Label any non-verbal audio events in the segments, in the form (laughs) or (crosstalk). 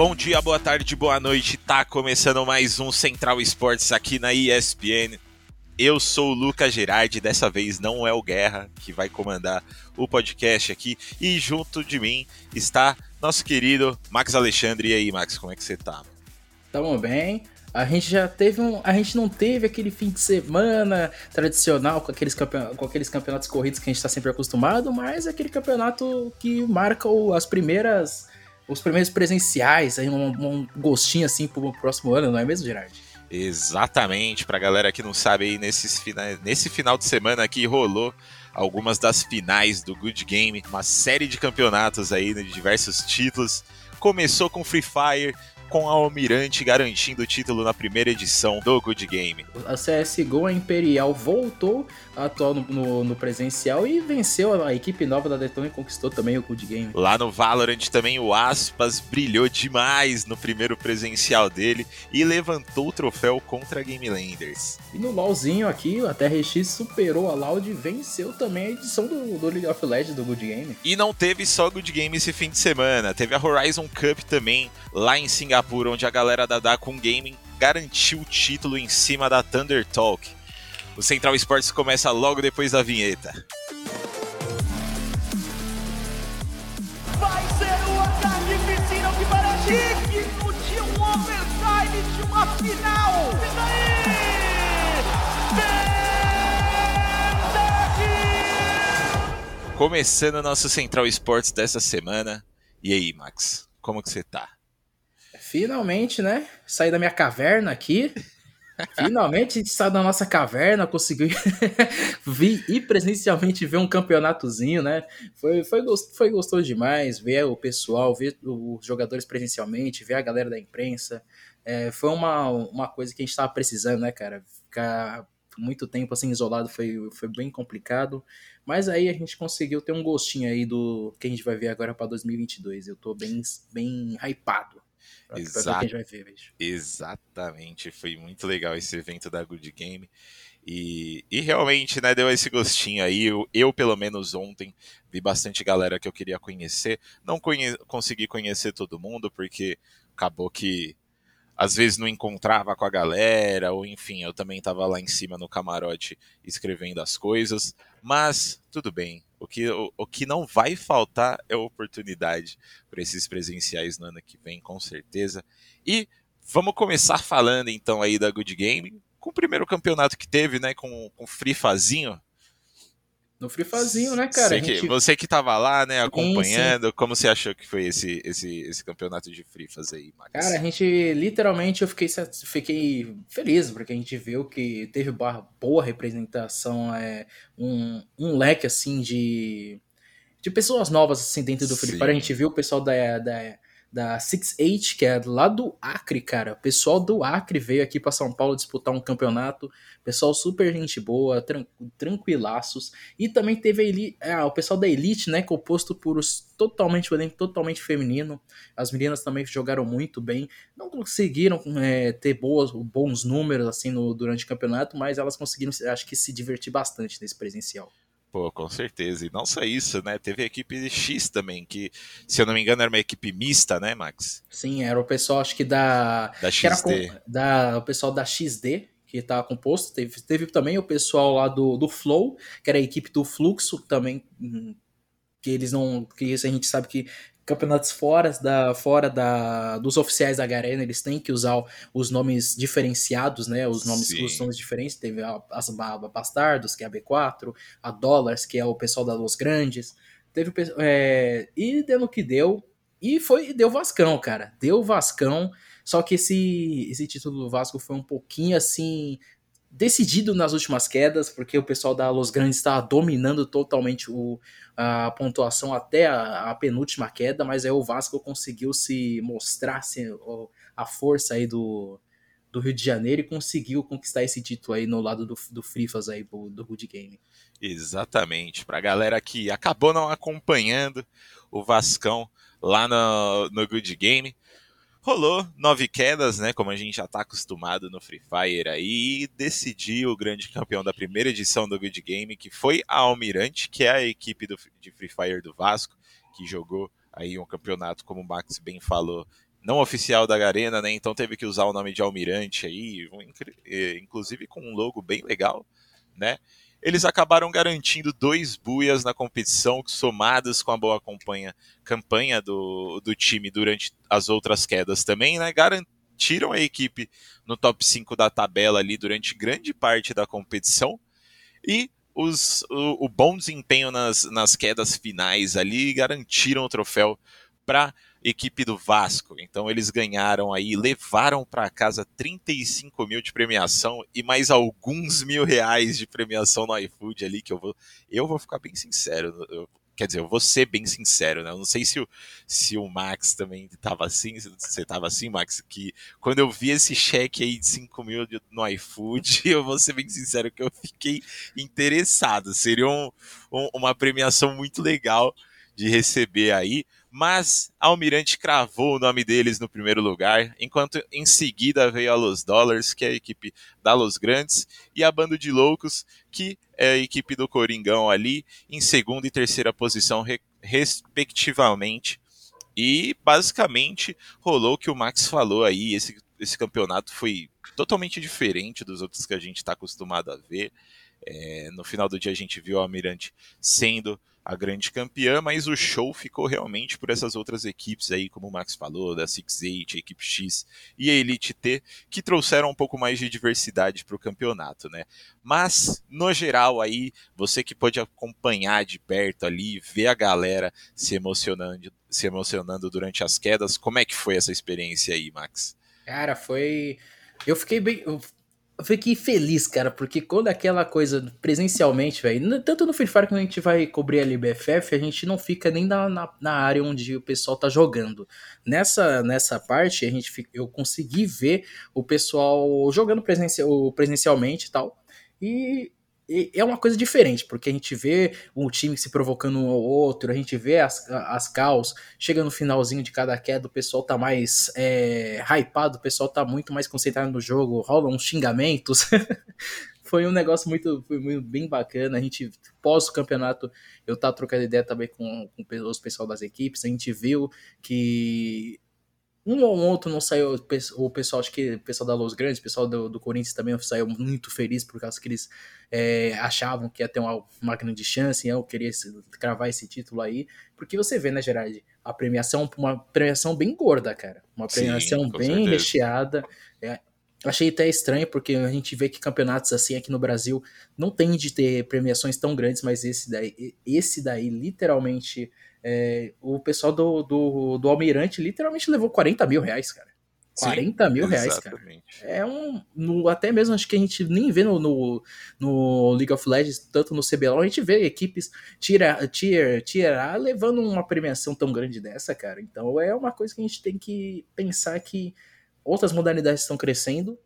Bom dia, boa tarde, boa noite. Tá começando mais um Central Esportes aqui na ESPN. Eu sou o Lucas Gerardi, dessa vez não é o Guerra que vai comandar o podcast aqui. E junto de mim está nosso querido Max Alexandre. E aí, Max, como é que você tá? Tamo bem. A gente já teve um. A gente não teve aquele fim de semana tradicional com aqueles, campeon, com aqueles campeonatos corridos que a gente está sempre acostumado, mas aquele campeonato que marca as primeiras. Os primeiros presenciais, aí um, um gostinho assim pro próximo ano, não é mesmo, Gerard? Exatamente, pra galera que não sabe aí, nesses fina... nesse final de semana aqui rolou algumas das finais do Good Game, uma série de campeonatos aí de diversos títulos. Começou com Free Fire, com a Almirante garantindo o título na primeira edição do Good Game. A CSGO a Imperial voltou a atuar no, no, no, presencial e venceu a equipe nova da Detona e conquistou também o Good Game. Lá no Valorant também o Aspas brilhou demais no primeiro presencial dele e levantou o troféu contra a Game Landers. E no LoLzinho aqui, a TRX superou a Loud e venceu também a edição do, do League of Legends do Good Game. E não teve só Good Game esse fim de semana, teve a Horizon Cup também lá em Singapura onde a galera da Dacom Gaming garantiu o título em cima da Thunder Talk. O Central Esportes começa logo depois da vinheta. Vai ser o ataque piscina que parece digno de um overtime de uma final. Isso aí! Começando nosso Central Esportes dessa semana. E aí, Max, como que você tá? Finalmente, né? Saí da minha caverna aqui. Finalmente a gente saiu da nossa caverna, conseguiu (laughs) vir e presencialmente ver um campeonatozinho, né? Foi, foi, foi gostoso demais ver o pessoal, ver os jogadores presencialmente, ver a galera da imprensa. É, foi uma, uma coisa que a gente estava precisando, né, cara? Ficar muito tempo assim isolado foi, foi bem complicado. Mas aí a gente conseguiu ter um gostinho aí do que a gente vai ver agora para 2022. Eu tô bem, bem hypado. Exato. Ver, Exatamente, foi muito legal esse evento da Good Game. E, e realmente, né, deu esse gostinho aí. Eu, eu, pelo menos ontem, vi bastante galera que eu queria conhecer. Não conhe consegui conhecer todo mundo, porque acabou que às vezes não encontrava com a galera, ou enfim, eu também estava lá em cima no camarote escrevendo as coisas. Mas tudo bem, o que, o, o que não vai faltar é oportunidade para esses presenciais no ano que vem, com certeza. E vamos começar falando então aí da Good Game, com o primeiro campeonato que teve, né, com, com Free Fazinho. No Free Fazinho, né, cara? Você, gente... que, você que tava lá, né, acompanhando, sim, sim. como você achou que foi esse, esse, esse campeonato de Free Faz aí, Max? Cara, a gente, literalmente, eu fiquei, fiquei feliz, porque a gente viu que teve boa representação, é, um, um leque, assim, de, de pessoas novas, assim, dentro do Free Fire. A gente viu o pessoal da, da da 6-8, que é lá do Acre, cara. O pessoal do Acre veio aqui para São Paulo disputar um campeonato. Pessoal super gente boa, tran tranquilaços. E também teve ali, ah, o pessoal da Elite, né, composto por os totalmente totalmente feminino. As meninas também jogaram muito bem. Não conseguiram é, ter boas, bons números assim no, durante o campeonato, mas elas conseguiram, acho que, se divertir bastante nesse presencial. Pô, com certeza. E não só isso, né? Teve a equipe X também, que, se eu não me engano, era uma equipe mista, né, Max? Sim, era o pessoal, acho que da. Da XD. Com, da, o pessoal da XD, que estava composto. Teve, teve também o pessoal lá do, do Flow, que era a equipe do Fluxo também. Hum, que eles não. Que a gente sabe que campeonatos fora, da, fora da, dos oficiais da Garena, eles têm que usar os nomes diferenciados, né? Os nomes, os nomes diferentes. Teve a, as a Bastardos, que é a B4, a Dollars, que é o pessoal da Los Grandes. Teve é, e deu no que deu. E foi deu Vascão, cara. Deu Vascão. Só que esse, esse título do Vasco foi um pouquinho assim decidido nas últimas quedas, porque o pessoal da Los Grandes estava dominando totalmente o, a pontuação até a, a, penúltima queda, mas aí o Vasco conseguiu se mostrar a força aí do, do Rio de Janeiro e conseguiu conquistar esse título aí no lado do, do Frifas aí, do Good Game. Exatamente, para a galera que acabou não acompanhando o Vascão lá no, no Good Game, rolou nove quedas, né? Como a gente já está acostumado no Free Fire aí, e decidiu o grande campeão da primeira edição do Good Game, que foi a Almirante, que é a equipe do, de Free Fire do Vasco, que jogou aí um campeonato, como o Max bem falou, não oficial da Garena, né? Então teve que usar o nome de Almirante aí, eh, inclusive com um logo bem legal, né? Eles acabaram garantindo dois buias na competição, somados com a boa campanha, campanha do, do time durante as outras quedas também, né? Garantiram a equipe no top 5 da tabela ali durante grande parte da competição. E os, o, o bom desempenho nas, nas quedas finais ali garantiram o troféu para equipe do Vasco. Então eles ganharam aí, levaram para casa 35 mil de premiação e mais alguns mil reais de premiação no iFood ali, que eu vou, eu vou ficar bem sincero. Eu, quer dizer, eu vou ser bem sincero, né? Eu não sei se o, se o Max também estava assim, você estava assim, Max, que quando eu vi esse cheque aí de 5 mil no iFood, (laughs) eu vou ser bem sincero que eu fiquei interessado. Seria um, um, uma premiação muito legal de receber aí mas Almirante cravou o nome deles no primeiro lugar, enquanto em seguida veio a Los Dollars, que é a equipe da Los Grandes, e a Bando de Loucos, que é a equipe do Coringão ali, em segunda e terceira posição, respectivamente. E basicamente rolou o que o Max falou aí, esse, esse campeonato foi totalmente diferente dos outros que a gente está acostumado a ver. É, no final do dia a gente viu o Almirante sendo a grande campeã, mas o show ficou realmente por essas outras equipes aí, como o Max falou, da Six Eight, equipe X e a Elite T, que trouxeram um pouco mais de diversidade para o campeonato, né? Mas, no geral aí, você que pode acompanhar de perto ali, ver a galera se emocionando, se emocionando durante as quedas, como é que foi essa experiência aí, Max? Cara, foi... Eu fiquei bem... fiquei feliz, cara, porque quando aquela coisa presencialmente, velho, tanto no Free Fire a gente vai cobrir a LBFF, a gente não fica nem na, na, na, área onde o pessoal tá jogando. Nessa, nessa parte, a gente, eu consegui ver o pessoal jogando presencial, presencialmente e tal. E é uma coisa diferente, porque a gente vê um time se provocando um ao outro, a gente vê as, as caos, chega no finalzinho de cada queda, o pessoal tá mais é, hypado, o pessoal tá muito mais concentrado no jogo, rolam uns xingamentos. (laughs) foi um negócio muito, foi muito bem bacana. A gente, pós o campeonato, eu tava trocando ideia também com, com os pessoal das equipes, a gente viu que um ou outro não saiu, o pessoal, acho que o pessoal da Los Grandes, o pessoal do, do Corinthians também saiu muito feliz por causa que eles é, achavam que ia ter uma, uma grande chance, eu queria cravar esse título aí, porque você vê, né, Gerard, a premiação, uma premiação bem gorda, cara, uma premiação Sim, bem certeza. recheada, é, Achei até estranho, porque a gente vê que campeonatos assim aqui no Brasil não tem de ter premiações tão grandes, mas esse daí, esse daí literalmente é, o pessoal do, do, do Almirante literalmente levou 40 mil reais, cara. 40 Sim, mil reais, exatamente. cara. É um. No, até mesmo acho que a gente nem vê no, no, no, League of Legends, tanto no CBLOL, a gente vê equipes tier, tier, tier A levando uma premiação tão grande dessa, cara. Então é uma coisa que a gente tem que pensar que outras modalidades estão crescendo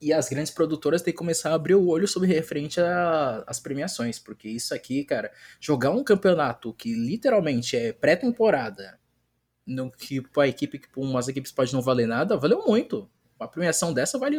e as grandes produtoras têm que começar a abrir o olho sobre referente às premiações, porque isso aqui, cara, jogar um campeonato que literalmente é pré-temporada, no que a equipe, que umas equipes pode não valer nada, valeu muito. Uma premiação dessa vale,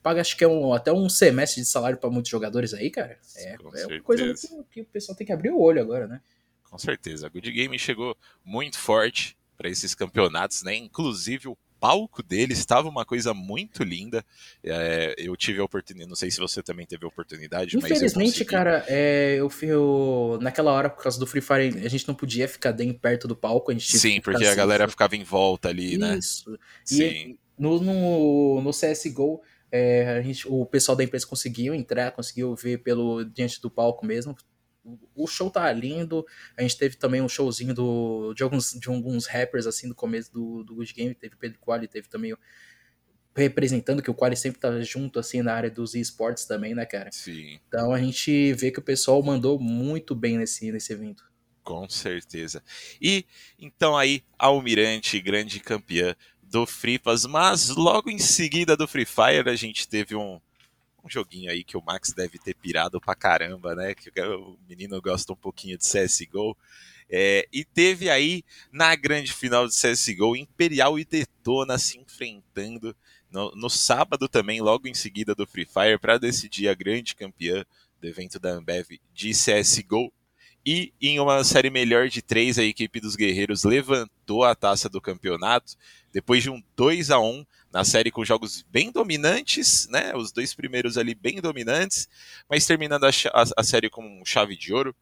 paga acho que é um, até um semestre de salário para muitos jogadores aí, cara. É, é uma coisa muito, que o pessoal tem que abrir o olho agora, né? Com certeza. A Good Game chegou muito forte para esses campeonatos, né? Inclusive o palco dele estava uma coisa muito linda. É, eu tive a oportunidade, não sei se você também teve a oportunidade, Infelizmente, cara, é, eu, eu, naquela hora, por causa do Free Fire, a gente não podia ficar bem perto do palco. A gente Sim, porque a galera ficava em volta ali, Isso. né? Isso. E no, no, no CSGO, é, a gente, o pessoal da empresa conseguiu entrar, conseguiu ver pelo diante do palco mesmo, o show tá lindo. A gente teve também um showzinho do, de, alguns, de alguns rappers assim do começo do, do Good Game. Teve Pedro Quali, teve também o, representando, que o Quali sempre tá junto assim na área dos esportes também, né, cara? Sim. Então a gente vê que o pessoal mandou muito bem nesse, nesse evento. Com certeza. E então aí, Almirante, grande campeã do Free Pass, mas logo em seguida do Free Fire a gente teve um, joguinho aí que o Max deve ter pirado pra caramba, né? Que o menino gosta um pouquinho de CSGO. É, e teve aí na grande final de CSGO Imperial e Detona se enfrentando no, no sábado também, logo em seguida do Free Fire, para decidir a grande campeã do evento da Ambev de CSGO. E em uma série melhor de três, a equipe dos guerreiros disputou a taça do campeonato depois de um 2 a 1 na série com jogos bem dominantes, né? Os dois primeiros ali bem dominantes, mas terminando a, a, a série com chave de ouro.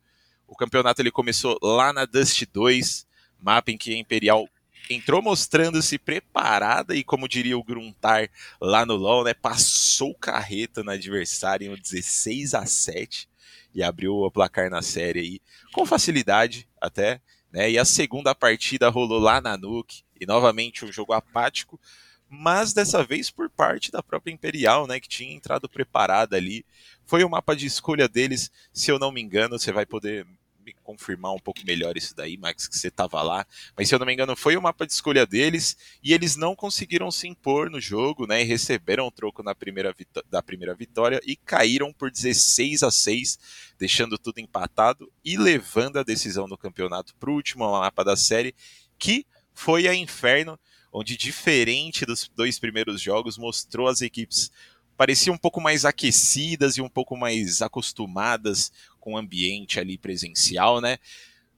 O campeonato ele começou lá na Dust 2, mapa em que a Imperial entrou mostrando-se preparada e, como diria o Gruntar lá no LoL, né, passou carreta no adversário em 16 a 7 e abriu o placar na série aí com facilidade até, né? E a segunda partida rolou lá na Nuke e novamente um jogo apático, mas dessa vez por parte da própria Imperial, né, que tinha entrado preparada ali. Foi o mapa de escolha deles, se eu não me engano, você vai poder me confirmar um pouco melhor isso daí, Max, que você estava lá. Mas se eu não me engano, foi o mapa de escolha deles e eles não conseguiram se impor no jogo, né? E receberam o troco na primeira da primeira vitória e caíram por 16 a 6, deixando tudo empatado e levando a decisão do campeonato para o último mapa da série, que foi a Inferno, onde diferente dos dois primeiros jogos mostrou as equipes pareciam um pouco mais aquecidas e um pouco mais acostumadas com o ambiente ali presencial, né?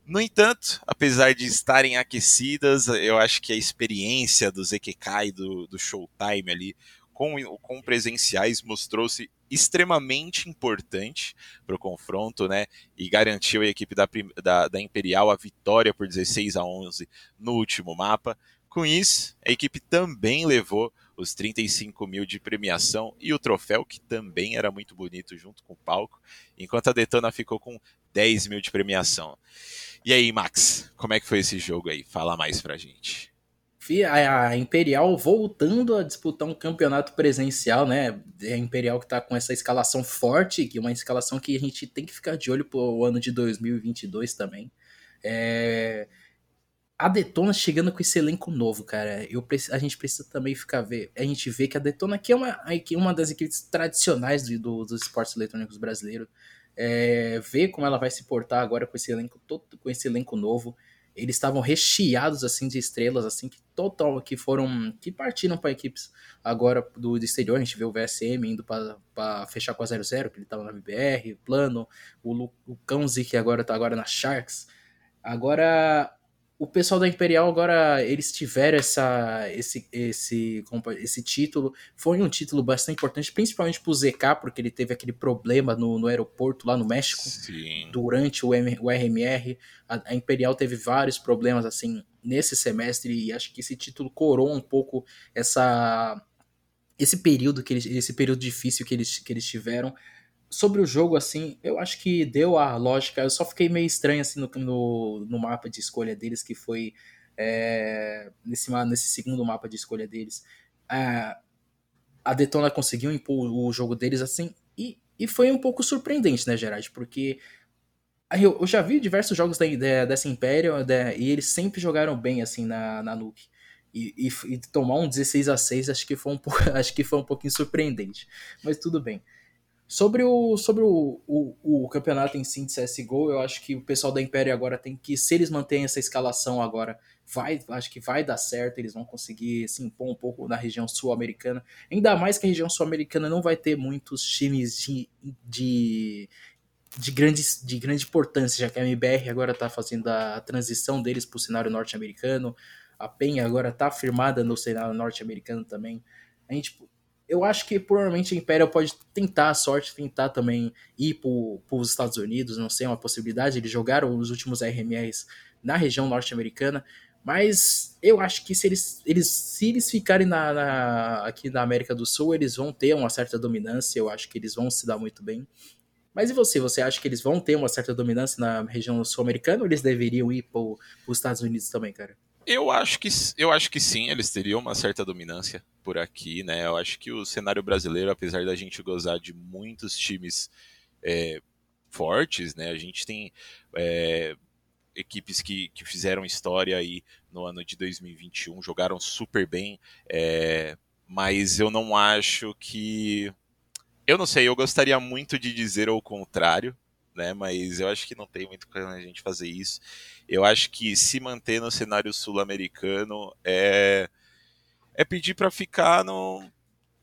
No entanto, apesar de estarem aquecidas, eu acho que a experiência do ZQK e do, do Showtime ali com, com presenciais mostrou-se extremamente importante para o confronto, né? E garantiu a equipe da, da, da Imperial a vitória por 16 a 11 no último mapa. Com isso, a equipe também levou os 35 mil de premiação e o troféu, que também era muito bonito junto com o palco, enquanto a Detona ficou com 10 mil de premiação. E aí, Max, como é que foi esse jogo aí? Fala mais pra gente. A Imperial voltando a disputar um campeonato presencial, né? A Imperial que tá com essa escalação forte, que é uma escalação que a gente tem que ficar de olho pro ano de 2022 também. É a Detona chegando com esse elenco novo, cara. Eu, a gente precisa também ficar ver. A gente vê que a Detona aqui é uma, uma das equipes tradicionais do, do, dos esportes eletrônicos brasileiros. É, ver como ela vai se portar agora com esse elenco todo, com esse elenco novo. Eles estavam recheados assim de estrelas assim que total que foram que partiram para equipes agora do, exterior. A gente vê o VSM indo para fechar com a 00, que ele estava na BBR, plano, o, Lu, o Cãozi que agora tá agora na Sharks. Agora o pessoal da Imperial agora eles tiveram essa, esse, esse, esse título. Foi um título bastante importante, principalmente para o ZK, porque ele teve aquele problema no, no aeroporto lá no México Sim. durante o, M, o RMR. A, a, Imperial teve vários problemas assim nesse semestre e acho que esse título coroa um pouco essa esse período que eles, esse período difícil que eles, que eles tiveram sobre o jogo, assim, eu acho que deu a lógica. Eu só fiquei meio estranho, assim, no, no, no mapa de escolha deles, que foi é, nesse, nesse segundo mapa de escolha deles. É, a Detona conseguiu impor o jogo deles, assim, e, e foi um pouco surpreendente, né, Gerard? Porque eu, eu já vi diversos jogos da, dessa Imperial e eles sempre jogaram bem, assim, na, na Nuke. E, e, e, tomar um 16 a 6 acho que foi um pouco, (laughs) acho que foi um pouquinho surpreendente. Mas tudo bem. Sobre o, sobre o, o, o, campeonato em si de CSGO, eu acho que o pessoal da Império agora tem que, se eles mantêm essa escalação agora, vai, acho que vai dar certo, eles vão conseguir se impor um pouco na região sul-americana. Ainda mais que a região sul-americana não vai ter muitos times de, de, de, grandes, de grande importância, já que a MBR agora está fazendo a transição deles para o cenário norte-americano, a PEN agora está firmada no cenário norte-americano também. A gente eu acho que provavelmente a Imperial pode tentar a sorte, tentar também ir para os Estados Unidos, não sei, é uma possibilidade. Eles jogaram os últimos RMRs na região norte-americana, mas eu acho que se eles, eles, se eles ficarem na, na, aqui na América do Sul, eles vão ter uma certa dominância, eu acho que eles vão se dar muito bem. Mas e você? Você acha que eles vão ter uma certa dominância na região sul-americana ou eles deveriam ir para os Estados Unidos também, cara? Eu acho que eu acho que sim, eles teriam uma certa dominância por aqui, né? Eu acho que o cenário brasileiro, apesar da gente gozar de muitos times é, fortes, né? A gente tem é, equipes que, que fizeram história aí no ano de 2021, jogaram super bem, é, mas eu não acho que eu não sei, eu gostaria muito de dizer o contrário, né? Mas eu acho que não tem muito como a gente fazer isso. Eu acho que se manter no cenário sul-americano é é pedir para ficar no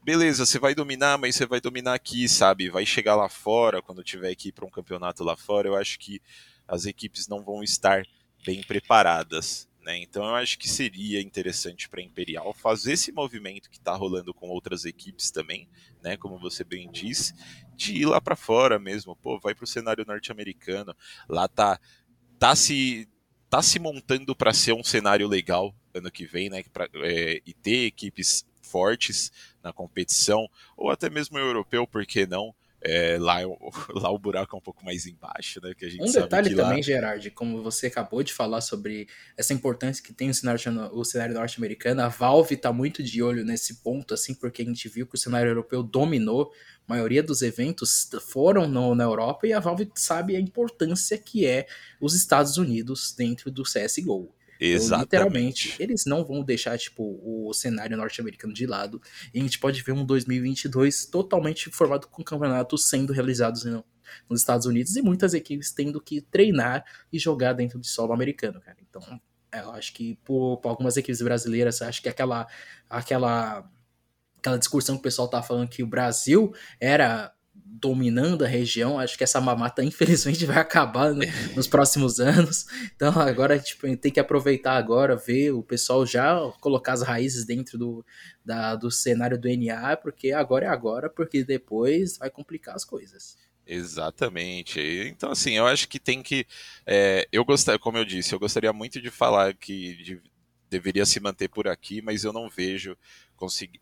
beleza, você vai dominar, mas você vai dominar aqui, sabe? Vai chegar lá fora quando tiver que ir para um campeonato lá fora. Eu acho que as equipes não vão estar bem preparadas, Né? Então eu acho que seria interessante para a Imperial fazer esse movimento que está rolando com outras equipes também, né? como você bem disse, de ir lá para fora mesmo. Pô, vai para o cenário norte-americano. Lá tá, tá se tá se montando para ser um cenário legal ano que vem, né? Pra, é, e ter equipes fortes na competição, ou até mesmo europeu, por que não? É, lá, (laughs) lá o buraco é um pouco mais embaixo, né? Que a gente um detalhe também, lá... Gerard, como você acabou de falar sobre essa importância que tem o cenário, o cenário norte-americano, a Valve está muito de olho nesse ponto, assim, porque a gente viu que o cenário europeu dominou, a maioria dos eventos foram no, na Europa e a Valve sabe a importância que é os Estados Unidos dentro do CSGO. Exatamente. literalmente, eles não vão deixar, tipo, o cenário norte-americano de lado. E a gente pode ver um 2022 totalmente formado com campeonatos sendo realizados nos Estados Unidos e muitas equipes tendo que treinar e jogar dentro do solo americano, cara. Então, é, eu acho que por, por algumas equipes brasileiras, acho que aquela aquela aquela discussão que o pessoal tá falando que o Brasil era dominando a região. Acho que essa mamata, infelizmente, (laughs) vai acabar né, nos próximos anos. Então, agora tipo, tem que aproveitar agora, ver o pessoal já colocar as raízes dentro do, da, do cenário do NA, porque agora é agora, porque depois vai complicar as coisas. Exatamente. Então, assim, eu acho que tem que. É, eu gostaria, como eu disse, eu gostaria muito de falar que de, deveria se manter por aqui, mas eu não vejo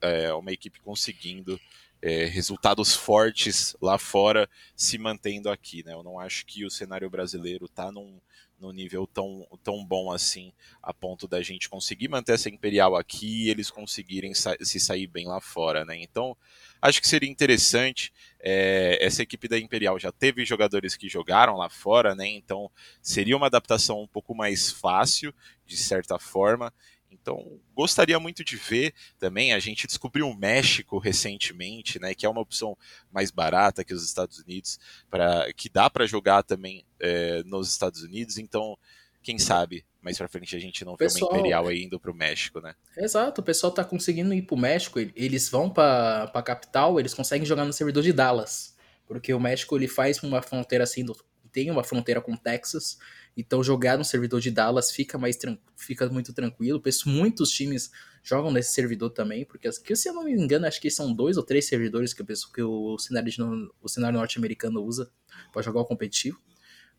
é, uma equipe conseguindo é, resultados fortes lá fora se mantendo aqui. Né? Eu não acho que o cenário brasileiro está num, num nível tão, tão bom assim, a ponto da gente conseguir manter essa Imperial aqui e eles conseguirem sa se sair bem lá fora. Né? Então, acho que seria interessante. É, essa equipe da Imperial já teve jogadores que jogaram lá fora, né? então seria uma adaptação um pouco mais fácil, de certa forma. Então, gostaria muito de ver também. A gente descobriu o México recentemente, né, que é uma opção mais barata que os Estados Unidos, para que dá para jogar também é, nos Estados Unidos. Então, quem sabe mais para frente a gente não vê pessoal, uma Imperial aí indo para o México, né? Exato, o pessoal tá conseguindo ir para o México. Eles vão para a capital, eles conseguem jogar no servidor de Dallas, porque o México ele faz uma fronteira assim, tem uma fronteira com Texas. Então jogar no servidor de Dallas fica mais fica muito tranquilo. Penso muitos times jogam nesse servidor também, porque que, se eu não me engano, acho que são dois ou três servidores que eu penso que o cenário, de, o cenário norte-americano usa para jogar o competitivo.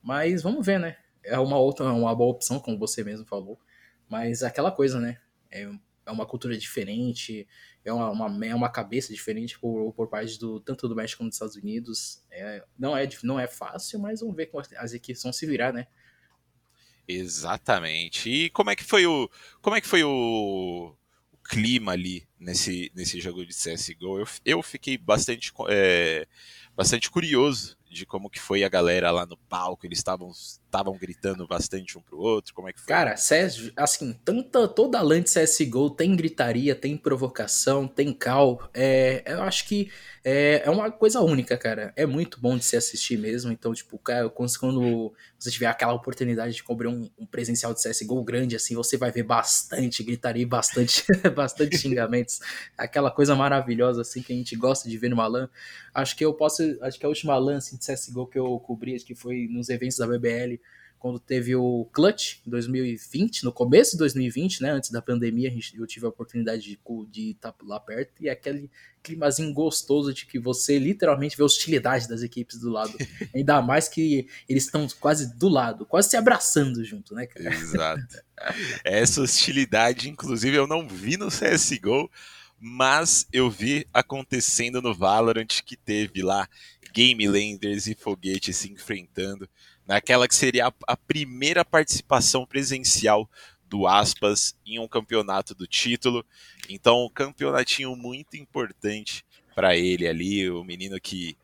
Mas vamos ver, né? É uma outra, uma boa opção, como você mesmo falou. Mas aquela coisa, né? É, é uma cultura diferente, é uma, uma, é uma cabeça diferente por, por parte do tanto do México como dos Estados Unidos. É, não, é, não é fácil, mas vamos ver como as equipes vão se virar, né? Exatamente. E como é que foi o como é que foi o, o clima ali nesse, nesse jogo de CS:GO? Eu, eu fiquei bastante é, bastante curioso de como que foi a galera lá no palco. Eles estavam estavam gritando bastante um pro outro? Como é que foi? Cara, CS, assim, tanta, toda LAN de CSGO tem gritaria, tem provocação, tem cal. É, eu acho que é, é uma coisa única, cara. É muito bom de se assistir mesmo. Então, tipo, cara, quando você tiver aquela oportunidade de cobrir um, um presencial de CSGO grande, assim, você vai ver bastante gritaria bastante, (laughs) bastante xingamentos. Aquela coisa maravilhosa, assim, que a gente gosta de ver numa LAN. Acho que eu posso. Acho que a última LAN assim, de CSGO que eu cobri, que foi nos eventos da BBL quando teve o Clutch em 2020, no começo de 2020, né, antes da pandemia, eu tive a oportunidade de, de estar lá perto e aquele climazinho gostoso de que você literalmente vê a hostilidade das equipes do lado. (laughs) Ainda mais que eles estão quase do lado, quase se abraçando junto, né, cara? Exato. Essa hostilidade, inclusive, eu não vi no CSGO, mas eu vi acontecendo no Valorant que teve lá Game Landers e Foguete se enfrentando naquela que seria a, a primeira participação presencial do Aspas em um campeonato do título. Então, um campeonatinho muito importante para ele ali, o menino que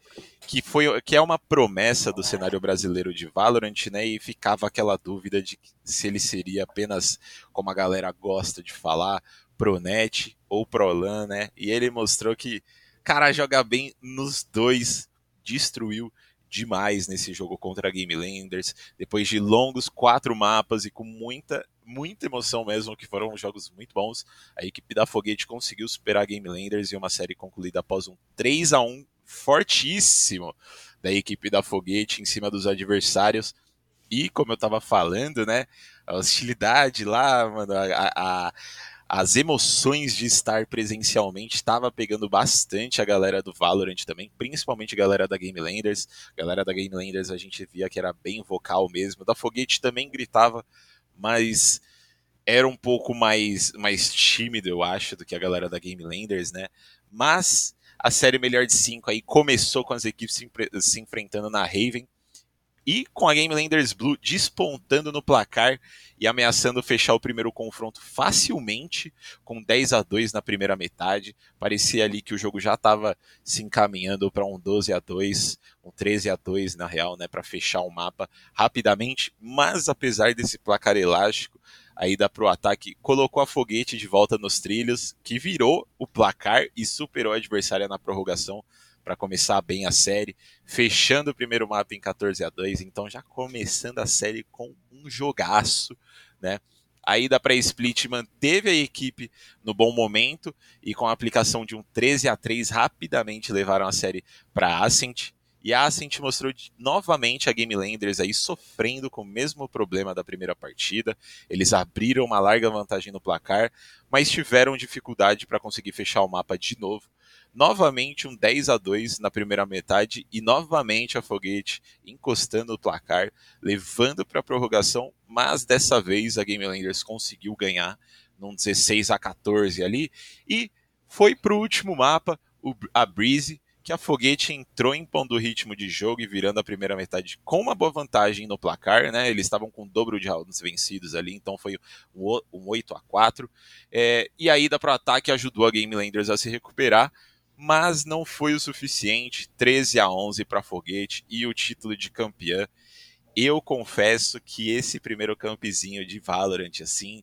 que foi que é uma promessa do cenário brasileiro de Valorant, né? E ficava aquela dúvida de se ele seria apenas como a galera gosta de falar, Pronet ou Prolan, né? E ele mostrou que cara joga bem nos dois, destruiu demais nesse jogo contra a Game Landers, depois de longos quatro mapas e com muita, muita emoção mesmo, que foram jogos muito bons. A equipe da Foguete conseguiu superar a Game Landers e uma série concluída após um 3 a 1 fortíssimo da equipe da Foguete em cima dos adversários. E como eu tava falando, né? A hostilidade lá, mano, a, a, as emoções de estar presencialmente estava pegando bastante a galera do Valorant também, principalmente a galera da Game Landers. A galera da Game Landers a gente via que era bem vocal mesmo. Da Foguete também gritava, mas era um pouco mais, mais tímido, eu acho, do que a galera da Game Landers, né? Mas a série Melhor de 5 aí começou com as equipes se, se enfrentando na Raven e com a Game Landers Blue despontando no placar e ameaçando fechar o primeiro confronto facilmente, com 10 a 2 na primeira metade. Parecia ali que o jogo já estava se encaminhando para um 12 a 2, um 13 a 2 na real, né, para fechar o mapa rapidamente, mas apesar desse placar elástico, a ida para o ataque colocou a foguete de volta nos trilhos, que virou o placar e superou a adversária na prorrogação para começar bem a série, fechando o primeiro mapa em 14 a 2, então já começando a série com um jogaço, né? A ida para Split manteve a equipe no bom momento e com a aplicação de um 13 a 3 rapidamente levaram a série para Ascent. E a Ascent mostrou novamente a Game Landers aí sofrendo com o mesmo problema da primeira partida. Eles abriram uma larga vantagem no placar, mas tiveram dificuldade para conseguir fechar o mapa de novo. Novamente um 10 a 2 na primeira metade e novamente a Foguete encostando o placar, levando para a prorrogação, mas dessa vez a Game Landers conseguiu ganhar num 16 a 14 ali e foi para o último mapa, a Breeze, que a Foguete entrou impondo o ritmo de jogo e virando a primeira metade com uma boa vantagem no placar, né? Eles estavam com o dobro de rounds vencidos ali, então foi um, 8 a 4 é, E a ida para o ataque ajudou a Game Landers a se recuperar, mas não foi o suficiente. 13 a 11 para Foguete e o título de campeã. Eu confesso que esse primeiro campzinho de Valorant, assim,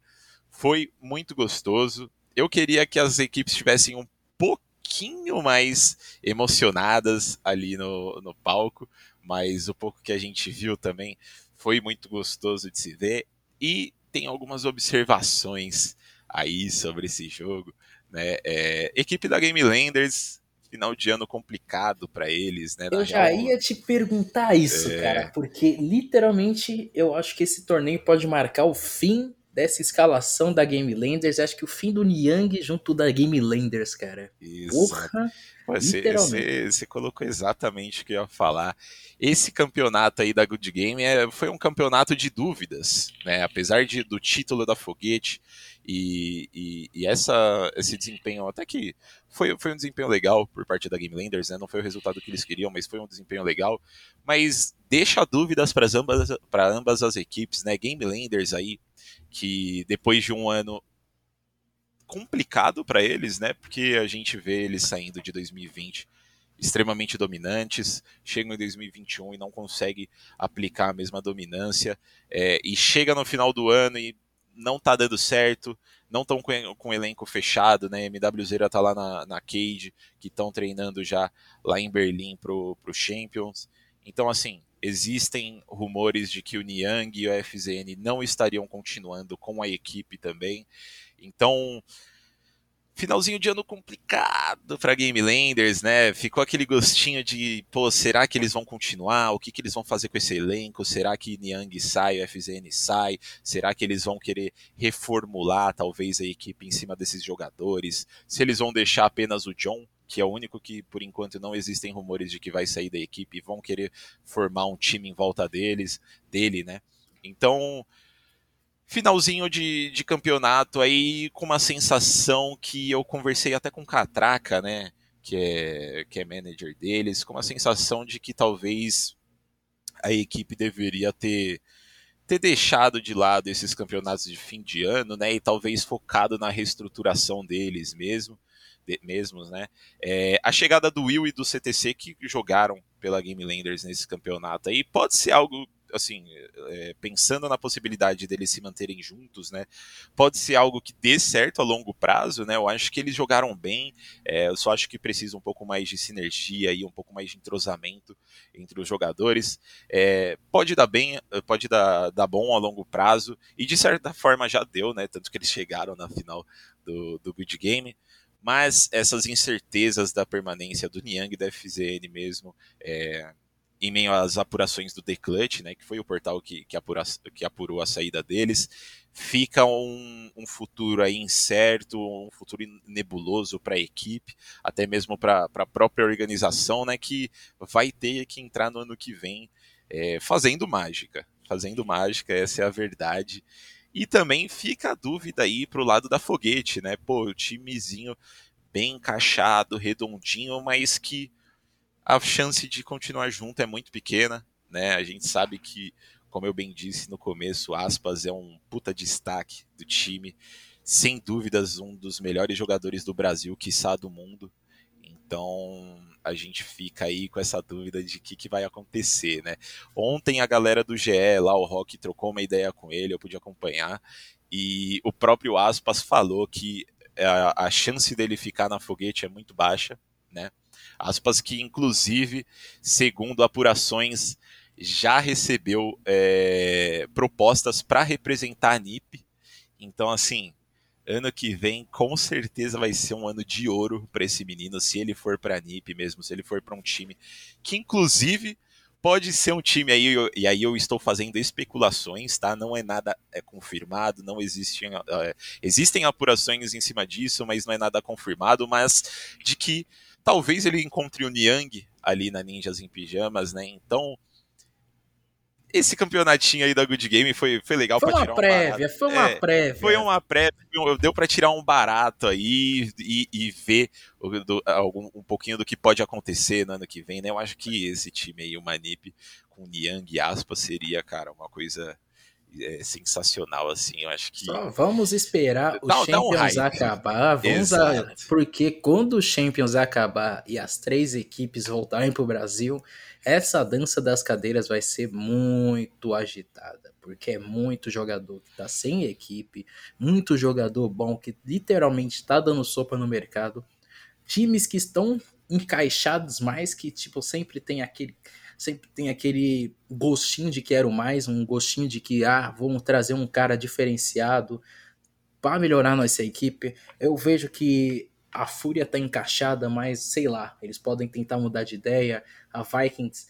foi muito gostoso. Eu queria que as equipes tivessem um pouquinho mais emocionadas ali no, no palco, mas o pouco que a gente viu também foi muito gostoso de se ver. E tem algumas observações aí sobre esse jogo. Né? É, equipe da Game Landers, final de ano complicado para eles, né? Eu já real... ia te perguntar isso, é... cara, porque literalmente eu acho que esse torneio pode marcar o fim dessa escalação da Game Landers, acho que o fim do Niang junto da Game Landers, cara. Isso. Porra! Você, colocou exatamente o que eu ia falar. Esse campeonato aí da Good Game é, foi um campeonato de dúvidas, né? Apesar de, do título da Foguete e, e, e, essa, esse desempenho, até que foi, foi um desempenho legal por parte da Game Landers, né? Não foi o resultado que eles queriam, mas foi um desempenho legal. Mas deixa dúvidas para ambas, ambas as equipes, né? Game Landers aí que depois de um ano complicado para eles, né? Porque a gente vê eles saindo de 2020 extremamente dominantes, chegam em 2021 e não consegue aplicar a mesma dominância, é, e chega no final do ano e não tá dando certo, não estão com, com o elenco fechado, né? MWZ tá lá na, na Cage, que estão treinando já lá em Berlim pro, pro Champions. Então, assim, Existem rumores de que o Niang e o FZN não estariam continuando com a equipe também. Então, finalzinho de ano complicado para Game Landers, né? Ficou aquele gostinho de, pô, será que eles vão continuar? O que, que eles vão fazer com esse elenco? Será que Niang sai, o FZN sai? Será que eles vão querer reformular talvez a equipe em cima desses jogadores? Se eles vão deixar apenas o John que é o único que, por enquanto, não existem rumores de que vai sair da equipe e vão querer formar um time em volta deles, dele, né? Então, finalzinho de, de campeonato aí com uma sensação que eu conversei até com o Catraca, né? Que é, que é manager deles, com uma sensação de que talvez a equipe deveria ter ter deixado de lado esses campeonatos de fim de ano, né, e talvez focado na reestruturação deles mesmo, mesmos, né? É, a chegada do Will e do CTC que jogaram pela Game Landers nesse campeonato aí pode ser algo assim, é, pensando na possibilidade deles se manterem juntos, né? Pode ser algo que dê certo a longo prazo, né? Eu acho que eles jogaram bem. É, eu só acho que precisa um pouco mais de sinergia e um pouco mais de entrosamento entre os jogadores. É, pode dar bem, pode dar, dar bom a longo prazo e de certa forma já deu, né? Tanto que eles chegaram na final do, do Good Game mas essas incertezas da permanência do Niang da FZN mesmo é, em meio às apurações do The Clutch, né, que foi o portal que, que, apura, que apurou a saída deles. Fica um, um futuro aí incerto, um futuro nebuloso para a equipe, até mesmo para a própria organização, né, que vai ter que entrar no ano que vem é, fazendo mágica. Fazendo mágica, essa é a verdade. E também fica a dúvida aí pro lado da foguete, né? Pô, o timezinho bem encaixado, redondinho, mas que a chance de continuar junto é muito pequena, né? A gente sabe que, como eu bem disse no começo, Aspas é um puta destaque do time, sem dúvidas um dos melhores jogadores do Brasil, quiçá do mundo. Então a gente fica aí com essa dúvida de o que, que vai acontecer, né? Ontem a galera do GE lá, o Rock, trocou uma ideia com ele, eu pude acompanhar, e o próprio Aspas falou que a, a chance dele ficar na foguete é muito baixa, né? Aspas que, inclusive, segundo apurações, já recebeu é, propostas para representar a NIP. Então, assim, ano que vem com certeza vai ser um ano de ouro para esse menino, se ele for para a NIP mesmo, se ele for para um time que, inclusive, pode ser um time aí, e aí eu estou fazendo especulações, tá? Não é nada é confirmado, não existem, é, existem apurações em cima disso, mas não é nada confirmado, mas de que Talvez ele encontre o Niang ali na Ninjas em Pijamas, né? Então, esse campeonatinho aí da Good Game foi, foi legal para tirar um prévia, Foi uma é, prévia, foi uma prévia. Deu para tirar um barato aí e, e ver do, algum, um pouquinho do que pode acontecer no ano que vem, né? Eu acho que esse time aí, o Manip, com Niang e aspas, seria, cara, uma coisa é, sensacional, assim. Eu acho que. Só vamos esperar o Champions um acabar. Vamos a... Porque quando o Champions acabar e as três equipes voltarem para o Brasil, essa dança das cadeiras vai ser muito agitada. Porque é muito jogador que está sem equipe, muito jogador bom que literalmente está dando sopa no mercado. Times que estão encaixados mais, que tipo sempre tem aquele sempre tem aquele gostinho de quero mais, um gostinho de que, ah, vamos trazer um cara diferenciado para melhorar nossa equipe. Eu vejo que a Fúria tá encaixada, mas sei lá, eles podem tentar mudar de ideia. A Vikings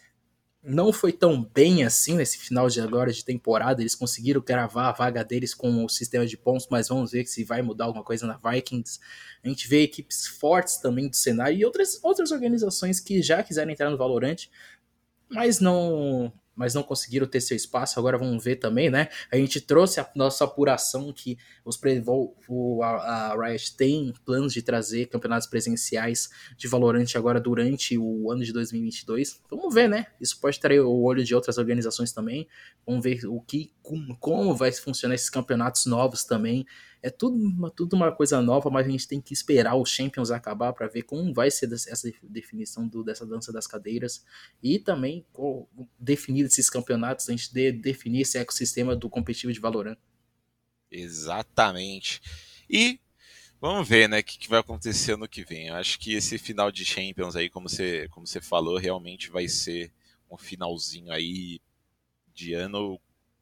não foi tão bem assim nesse final de agora de temporada. Eles conseguiram gravar a vaga deles com o sistema de pontos, mas vamos ver se vai mudar alguma coisa na Vikings. A gente vê equipes fortes também do cenário e outras, outras organizações que já quiserem entrar no Valorant, mas não mas não conseguiram ter seu espaço. Agora vamos ver também, né? A gente trouxe a nossa apuração que os o, a, a Riot tem planos de trazer campeonatos presenciais de Valorant agora durante o ano de 2022. Vamos ver, né? Isso pode trazer o olho de outras organizações também. Vamos ver o que, como, como vai funcionar esses campeonatos novos também. É tudo uma, tudo uma coisa nova, mas a gente tem que esperar os Champions acabar para ver como vai ser essa definição do, dessa dança das cadeiras e também definir esses campeonatos, a gente de, definir esse ecossistema do competitivo de Valorant. Exatamente. E vamos ver, né, o que, que, vai acontecer ano que vem. Eu acho que esse final de Champions aí, como você, como você falou, realmente vai ser um finalzinho aí de ano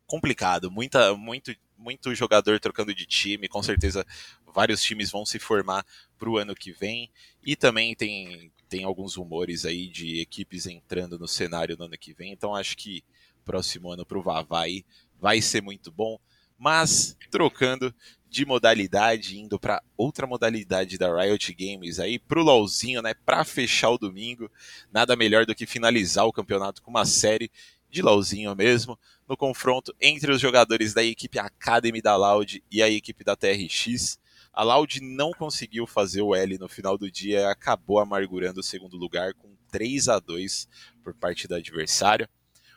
complicado, muita, muito, muito jogador trocando de time, com certeza vários times vão se formar para o ano que vem. E também tem, tem alguns rumores aí de equipes entrando no cenário no ano que vem, então acho que próximo ano para o Vavai vai ser muito bom, mas trocando de modalidade, indo para outra modalidade da Riot Games aí, pro LoLzinho, né, para fechar o domingo, nada melhor do que finalizar o campeonato com uma série de LoLzinho mesmo, no confronto entre os jogadores da equipe Academy da Loud e a equipe da TRX. A Loud não conseguiu fazer o L no final do dia e acabou amargurando o segundo lugar com 3 a 2 por parte da adversária.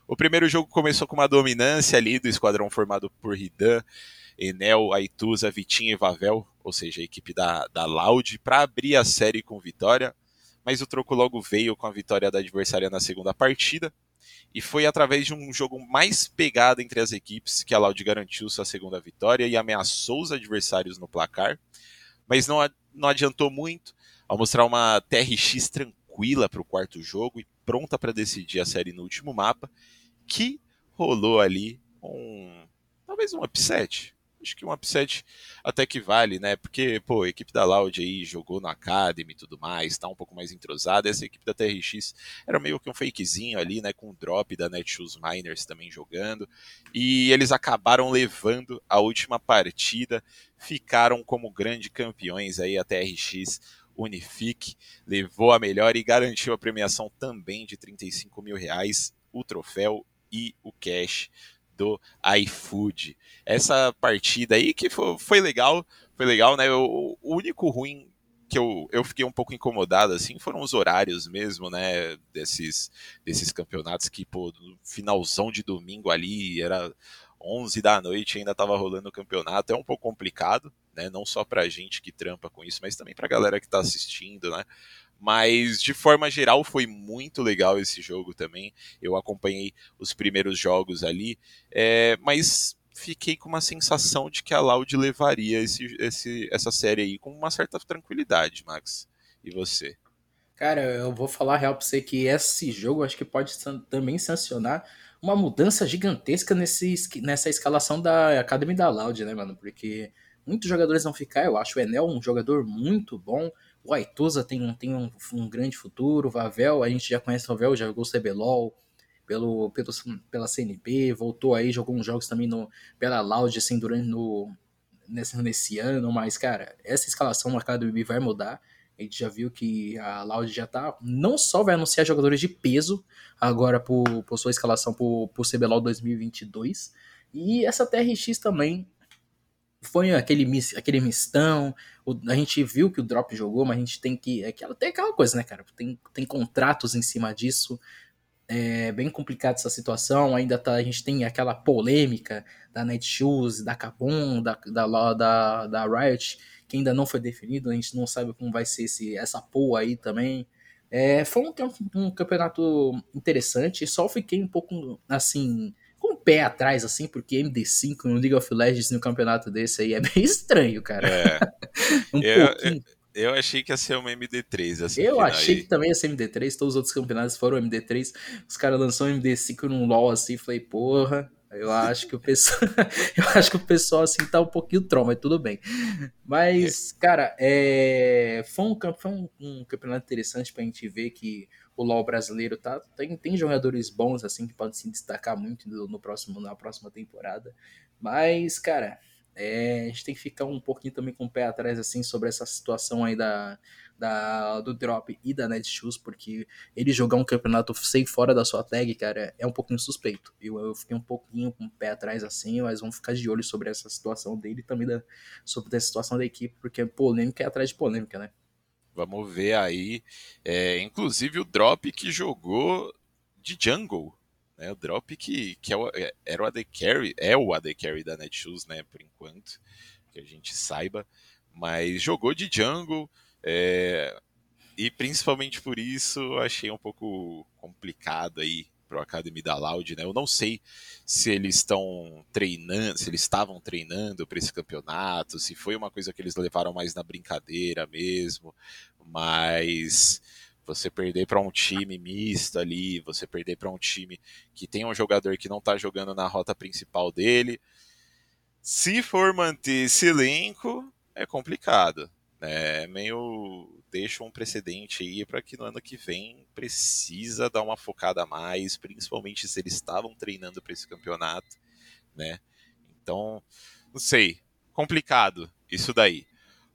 O primeiro jogo começou com uma dominância ali do esquadrão formado por Ridan, Enel, Aituza, Vitinho e Vavel, ou seja, a equipe da, da Loud, para abrir a série com vitória, mas o troco logo veio com a vitória da adversária na segunda partida, e foi através de um jogo mais pegado entre as equipes que a Loud garantiu sua segunda vitória e ameaçou os adversários no placar, mas não, não adiantou muito. Ao mostrar uma TRX tranquila para o quarto jogo e pronta para decidir a série no último mapa, que rolou ali um talvez um upset, acho que um upset até que vale, né? Porque, pô, a equipe da Loud aí jogou no Academy e tudo mais, tá um pouco mais entrosada. Essa equipe da TRX era meio que um fakezinho ali, né? Com o drop da Netshoes Miners também jogando. E eles acabaram levando a última partida, ficaram como grandes campeões aí a TRX. Unifique levou a melhor e garantiu a premiação também de 35 mil reais, o troféu e o cash do iFood. Essa partida aí que foi, foi legal, foi legal, né? O, o, único ruim que eu, eu fiquei um pouco incomodado, assim, foram os horários mesmo, né? Desses, desses campeonatos que, pô, finalzão de domingo ali, era 11 da noite ainda tava rolando o campeonato, é um pouco complicado, né? Não só pra gente que trampa com isso, mas também pra galera que tá assistindo, né? Mas de forma geral foi muito legal esse jogo também. Eu acompanhei os primeiros jogos ali, é, mas fiquei com uma sensação de que a Loud levaria esse, esse, essa série aí com uma certa tranquilidade, Max. E você? Cara, eu vou falar real pra você que esse jogo acho que pode também sancionar uma mudança gigantesca nesse, nessa escalação da Academy da Loud, né, mano? Porque muitos jogadores vão ficar, eu acho o Enel um jogador muito bom, o Aituza tem, tem um, um, grande futuro, o Vavel, a gente já conhece o Vavel, já jogou o CBLOL, pelo, pelo, pela CNP, voltou aí, jogou uns jogos também no, pela Loud, assim, durante no, nesse, nesse ano, mas, cara, essa escalação no Academy vai mudar, a gente já viu que a Loud já tá, não só vai anunciar jogadores de peso, agora por, por sua escalação por, por CBLOL 2022, e essa TRX também foi aquele, aquele mistão. O, a gente viu que o Drop jogou, mas a gente tem que. É aquela, tem aquela coisa, né, cara? Tem, tem contratos em cima disso. É bem complicada essa situação. Ainda tá, a gente tem aquela polêmica da Netshoes, da Kabum, da, da, da, da Riot, que ainda não foi definido. A gente não sabe como vai ser esse, essa pool aí também. É, foi um, um campeonato interessante. Só fiquei um pouco assim pé atrás, assim, porque MD5 no League of Legends no campeonato desse aí é bem (laughs) estranho, cara. É. (laughs) um eu, pouquinho. Eu, eu achei que ia ser uma MD3. Assim, eu achei aí. que também ia ser MD3, todos os outros campeonatos foram MD3. Os caras lançaram MD5 num LoL assim, falei, porra, eu acho que o pessoal, (laughs) eu acho que o pessoal assim tá um pouquinho troll, mas tudo bem. Mas, é. cara, é, foi, um, foi um, um, campeonato interessante pra gente ver que o LoL brasileiro tá tem, tem jogadores bons assim que podem se destacar muito no, no próximo na próxima temporada. Mas, cara, é, a gente tem que ficar um pouquinho também com o pé atrás assim sobre essa situação aí da, da do Drop e da Netshoes, porque ele jogar um campeonato sem fora da sua tag, cara, é um pouquinho suspeito. Eu, eu fiquei um pouquinho com o pé atrás assim, mas vamos ficar de olho sobre essa situação dele e também da, sobre a situação da equipe, porque polêmica é atrás de polêmica, né? Vamos ver aí. É, inclusive o Drop que jogou de jungle. Né? O Drop que, que é o, é, era o AD Carry, é o AD Carry da Netshoes, né? Por enquanto, que a gente saiba. Mas jogou de jungle. É, e principalmente por isso achei um pouco complicado aí pro Academy da Loud, né? Eu não sei se eles estão treinando, se eles estavam treinando para esse campeonato, se foi uma coisa que eles levaram mais na brincadeira mesmo, mas você perder para um time misto ali, você perder para um time que tem um jogador que não está jogando na rota principal dele, se for manter esse elenco, é complicado. Né? É meio deixa um precedente aí para que no ano que vem precisa dar uma focada a mais, principalmente se eles estavam treinando para esse campeonato, né? Então, não sei, complicado isso daí.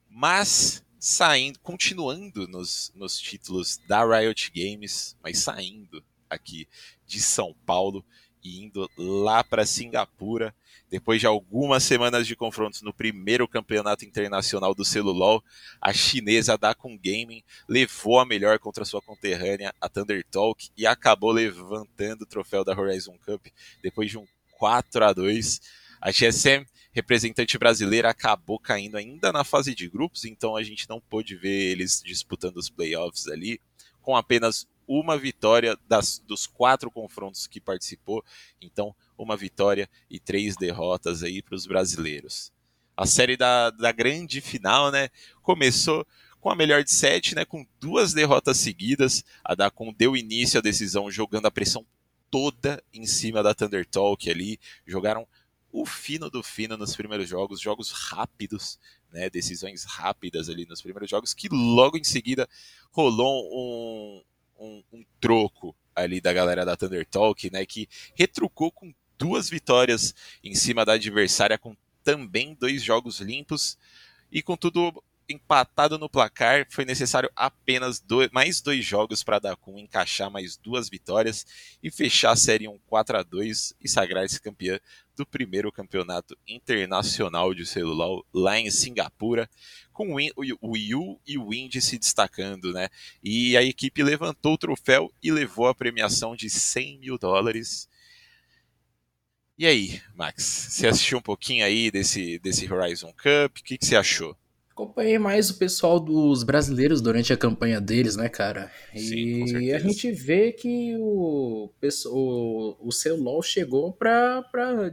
Mas saindo, continuando nos, nos títulos da Riot Games, mas saindo aqui de São Paulo e indo lá para Singapura, depois de algumas semanas de confrontos no primeiro campeonato internacional do Celulol, a chinesa Dakun Gaming levou a melhor contra sua conterrânea, a Thunder Talk, e acabou levantando o troféu da Horizon Cup depois de um 4 a 2 A GSM, representante brasileira, acabou caindo ainda na fase de grupos, então a gente não pôde ver eles disputando os playoffs ali, com apenas uma vitória das, dos quatro confrontos que participou, então uma vitória e três derrotas aí para os brasileiros. A série da, da grande final, né, começou com a melhor de sete, né, com duas derrotas seguidas. A Dacon deu início à decisão jogando a pressão toda em cima da Thunder Talk ali, jogaram o fino do fino nos primeiros jogos, jogos rápidos, né, decisões rápidas ali nos primeiros jogos, que logo em seguida rolou um, um, um troco ali da galera da Thunder Talk, né, que retrucou com duas vitórias em cima da adversária, com também dois jogos limpos, e com tudo empatado no placar, foi necessário apenas dois, mais dois jogos para com encaixar mais duas vitórias e fechar a série um 4 a 2 e sagrar-se campeã do primeiro campeonato internacional de celular lá em Singapura, com o Yu e o Indy se destacando, né? E a equipe levantou o troféu e levou a premiação de 100 mil dólares. E aí, Max, você assistiu um pouquinho aí desse, desse Horizon Cup? O que, que você achou? Acompanhei mais o pessoal dos brasileiros durante a campanha deles, né, cara? Sim, e a gente vê que o, o, o celular chegou pra, pra,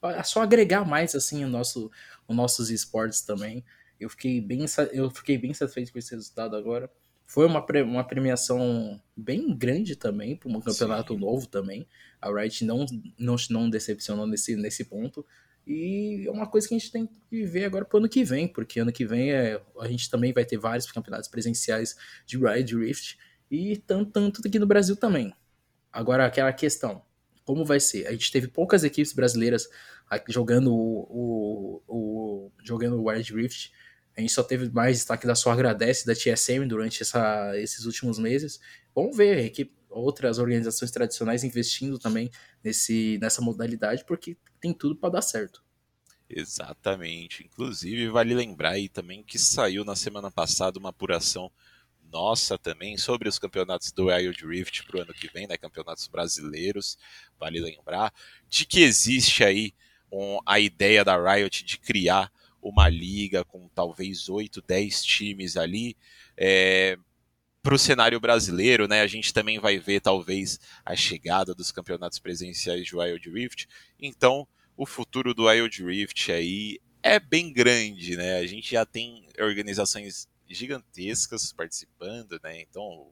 pra só agregar mais, assim, o nosso, os nossos esportes também. Eu fiquei bem, eu fiquei bem satisfeito com esse resultado agora. Foi uma, uma premiação bem grande também, para um campeonato Sim. novo também. A Wright não, não, não decepcionou nesse, nesse ponto. E é uma coisa que a gente tem que ver agora pro ano que vem, porque ano que vem é, a gente também vai ter vários campeonatos presenciais de Ride Rift e tanto, tanto aqui no Brasil também. Agora, aquela questão, como vai ser? A gente teve poucas equipes brasileiras jogando o, o, o jogando o Wild Rift. A gente só teve mais destaque da sua agradece da TSM durante essa, esses últimos meses. Vamos ver equipe, outras organizações tradicionais investindo também nesse, nessa modalidade, porque tem tudo para dar certo. Exatamente. Inclusive, vale lembrar aí também que saiu na semana passada uma apuração nossa também sobre os campeonatos do Wild Rift para o ano que vem, né? Campeonatos brasileiros, vale lembrar, de que existe aí um, a ideia da Riot de criar uma liga com talvez 8, 10 times ali. É, para o cenário brasileiro, né? A gente também vai ver talvez a chegada dos campeonatos presenciais de Wild Rift. Então, o futuro do Wild Rift aí é bem grande, né? A gente já tem organizações gigantescas participando, né? Então,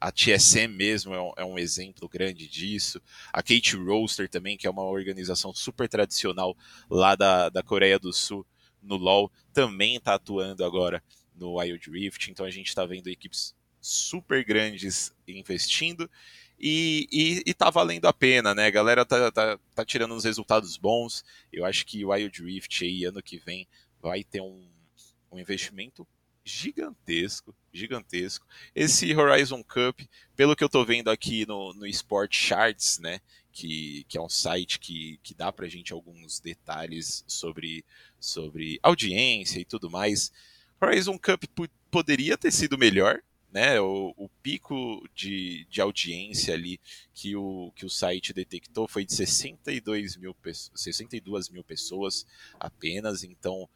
a TSM mesmo é um, é um, exemplo grande disso. A Kate Roaster também, que é uma organização super tradicional lá da, da Coreia do Sul no LoL, também está atuando agora no Wild Rift, então a gente está vendo equipes super grandes investindo e, e, e, tá valendo a pena, né? A galera tá, tá, tá tirando uns resultados bons. Eu acho que o Wild Rift aí, ano que vem, vai ter um, um investimento gigantesco, gigantesco. Esse Horizon Cup, pelo que eu tô vendo aqui no, no Sport Charts, né? Que, que é um site que, que dá pra gente alguns detalhes sobre, sobre audiência e tudo mais. Horizon Cup poderia ter sido melhor, né? O, o pico de, de audiência ali que o, que o site detectou foi de 62 mil, 62 mil pessoas apenas, então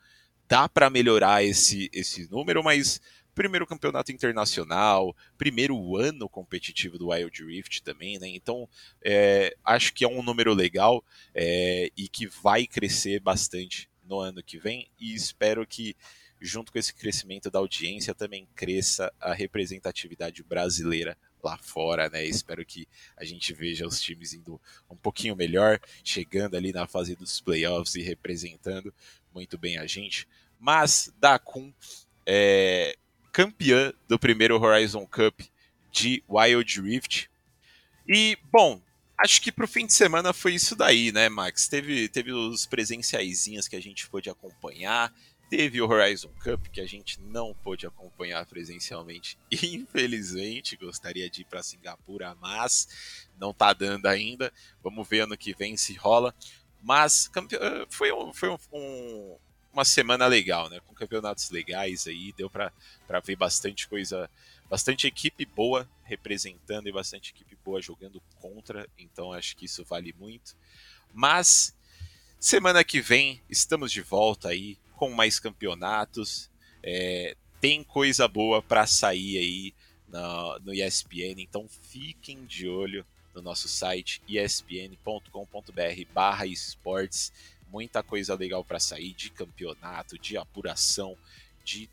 dá para melhorar esse, esse número, mas primeiro campeonato internacional, primeiro ano competitivo do Wild Rift também, né? Então é, acho que é um número legal é, e que vai crescer bastante no ano que vem e espero que junto com esse crescimento da audiência, também cresça a representatividade brasileira lá fora, né? Espero que a gente veja os times indo um pouquinho melhor, chegando ali na fase dos playoffs e representando muito bem a gente. Mas Dakun é campeã do primeiro Horizon Cup de Wild Rift. E, bom, acho que pro fim de semana foi isso daí, né, Max? Teve, teve os presenciaizinhos que a gente pôde acompanhar. Teve o Horizon Cup, que a gente não pôde acompanhar presencialmente. (laughs) Infelizmente, gostaria de ir para Singapura, mas não tá dando ainda. Vamos ver ano que vem se rola. Mas foi, um, foi um, uma semana legal, né? Com campeonatos legais aí, deu para ver bastante coisa, bastante equipe boa representando e bastante equipe boa jogando contra. Então acho que isso vale muito. Mas semana que vem estamos de volta aí com mais campeonatos. É, tem coisa boa para sair aí no, no ESPN, então fiquem de olho no nosso site espn.com.br/barra esportes. Muita coisa legal para sair de campeonato, de apuração, de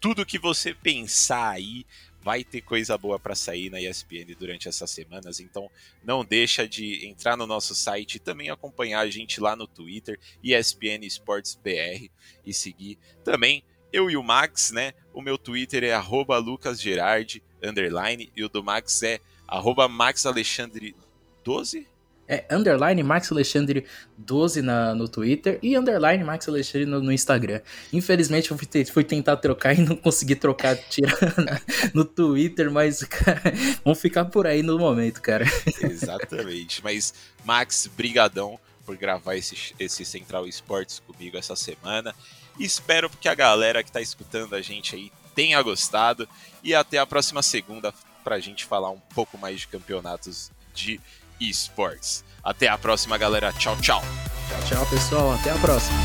tudo que você pensar aí vai ter coisa boa para sair na ESPN durante essas semanas, então não deixa de entrar no nosso site e também acompanhar a gente lá no Twitter, ESPN Esportes BR e seguir também eu e o Max, né? O meu Twitter é @lucasgerard underline e o do Max é @maxalexandre12 é underline Max Alexandre 12 na, no Twitter e underline Max Alexandre no, no Instagram. Infelizmente eu fui, te, fui, tentar trocar e não consegui trocar, tirar (laughs) no Twitter, mas cara, vamos ficar por aí no momento, cara. Exatamente. Mas, Max, brigadão por gravar esse, esse Central Esportes comigo essa semana. Espero que a galera que está escutando a gente aí tenha gostado e até a próxima segunda para a gente falar um pouco mais de campeonatos de esportes. Até a próxima, galera. Tchau, tchau. Tchau, tchau, pessoal. Até a próxima.